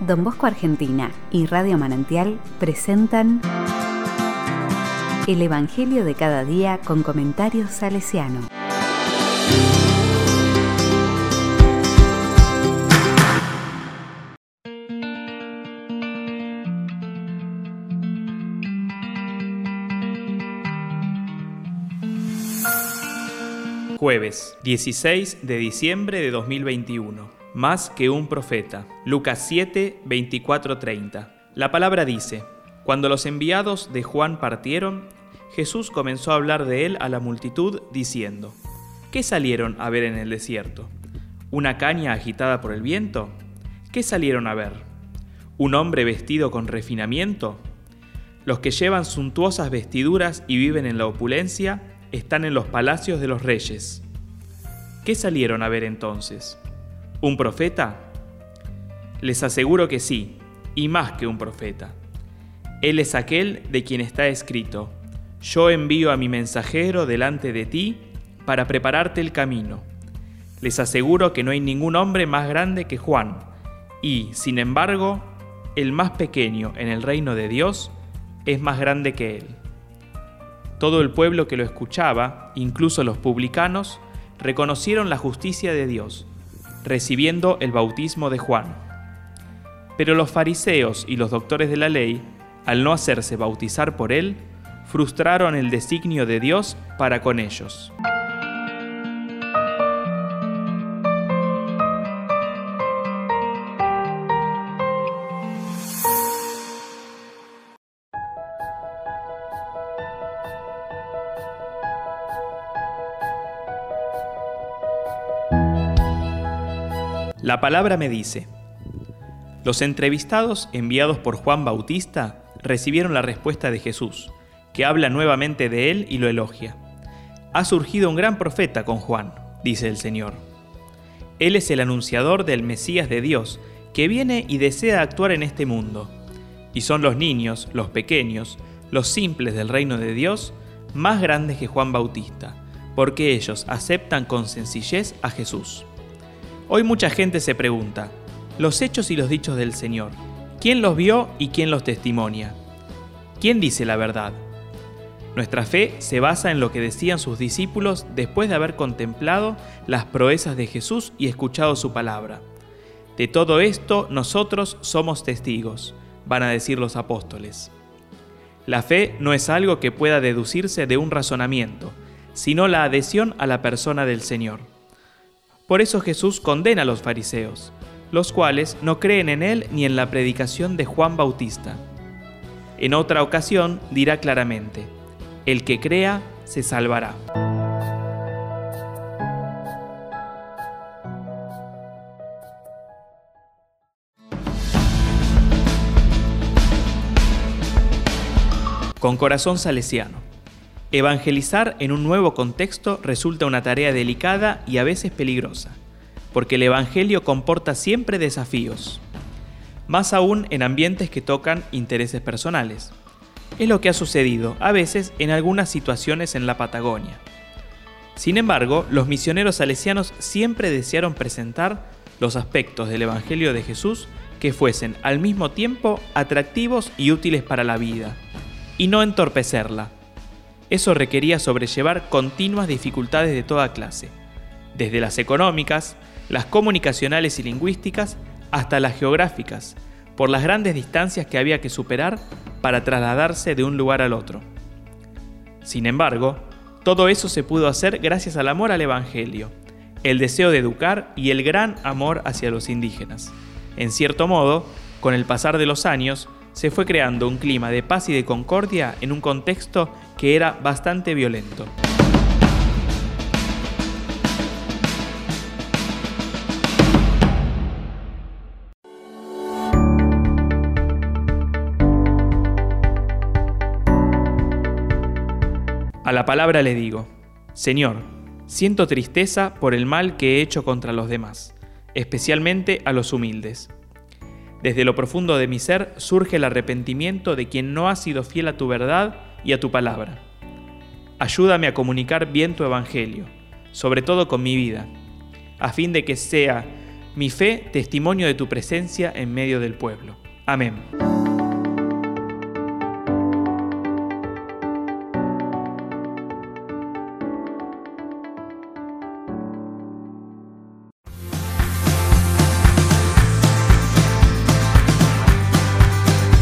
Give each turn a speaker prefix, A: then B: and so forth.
A: Don Bosco Argentina y Radio Manantial presentan El Evangelio de cada día con comentarios salesiano.
B: Jueves 16 de diciembre de 2021. Más que un profeta. Lucas 7, 24, 30. La palabra dice, Cuando los enviados de Juan partieron, Jesús comenzó a hablar de él a la multitud diciendo, ¿Qué salieron a ver en el desierto? ¿Una caña agitada por el viento? ¿Qué salieron a ver? ¿Un hombre vestido con refinamiento? Los que llevan suntuosas vestiduras y viven en la opulencia están en los palacios de los reyes. ¿Qué salieron a ver entonces? ¿Un profeta? Les aseguro que sí, y más que un profeta. Él es aquel de quien está escrito, yo envío a mi mensajero delante de ti para prepararte el camino. Les aseguro que no hay ningún hombre más grande que Juan, y, sin embargo, el más pequeño en el reino de Dios es más grande que él. Todo el pueblo que lo escuchaba, incluso los publicanos, reconocieron la justicia de Dios, recibiendo el bautismo de Juan. Pero los fariseos y los doctores de la ley, al no hacerse bautizar por él, frustraron el designio de Dios para con ellos. La palabra me dice, los entrevistados enviados por Juan Bautista recibieron la respuesta de Jesús, que habla nuevamente de él y lo elogia. Ha surgido un gran profeta con Juan, dice el Señor. Él es el anunciador del Mesías de Dios, que viene y desea actuar en este mundo. Y son los niños, los pequeños, los simples del reino de Dios, más grandes que Juan Bautista, porque ellos aceptan con sencillez a Jesús. Hoy mucha gente se pregunta, los hechos y los dichos del Señor, ¿quién los vio y quién los testimonia? ¿Quién dice la verdad? Nuestra fe se basa en lo que decían sus discípulos después de haber contemplado las proezas de Jesús y escuchado su palabra. De todo esto nosotros somos testigos, van a decir los apóstoles. La fe no es algo que pueda deducirse de un razonamiento, sino la adhesión a la persona del Señor. Por eso Jesús condena a los fariseos, los cuales no creen en él ni en la predicación de Juan Bautista. En otra ocasión dirá claramente, el que crea se salvará. Con corazón salesiano. Evangelizar en un nuevo contexto resulta una tarea delicada y a veces peligrosa, porque el Evangelio comporta siempre desafíos, más aún en ambientes que tocan intereses personales. Es lo que ha sucedido a veces en algunas situaciones en la Patagonia. Sin embargo, los misioneros salesianos siempre desearon presentar los aspectos del Evangelio de Jesús que fuesen al mismo tiempo atractivos y útiles para la vida, y no entorpecerla, eso requería sobrellevar continuas dificultades de toda clase, desde las económicas, las comunicacionales y lingüísticas, hasta las geográficas, por las grandes distancias que había que superar para trasladarse de un lugar al otro. Sin embargo, todo eso se pudo hacer gracias al amor al Evangelio, el deseo de educar y el gran amor hacia los indígenas. En cierto modo, con el pasar de los años, se fue creando un clima de paz y de concordia en un contexto que era bastante violento. A la palabra le digo, Señor, siento tristeza por el mal que he hecho contra los demás, especialmente a los humildes desde lo profundo de mi ser surge el arrepentimiento de quien no ha sido fiel a tu verdad y a tu palabra. Ayúdame a comunicar bien tu evangelio, sobre todo con mi vida, a fin de que sea Mi fe, testimonio de tu presencia en medio del pueblo. Amén.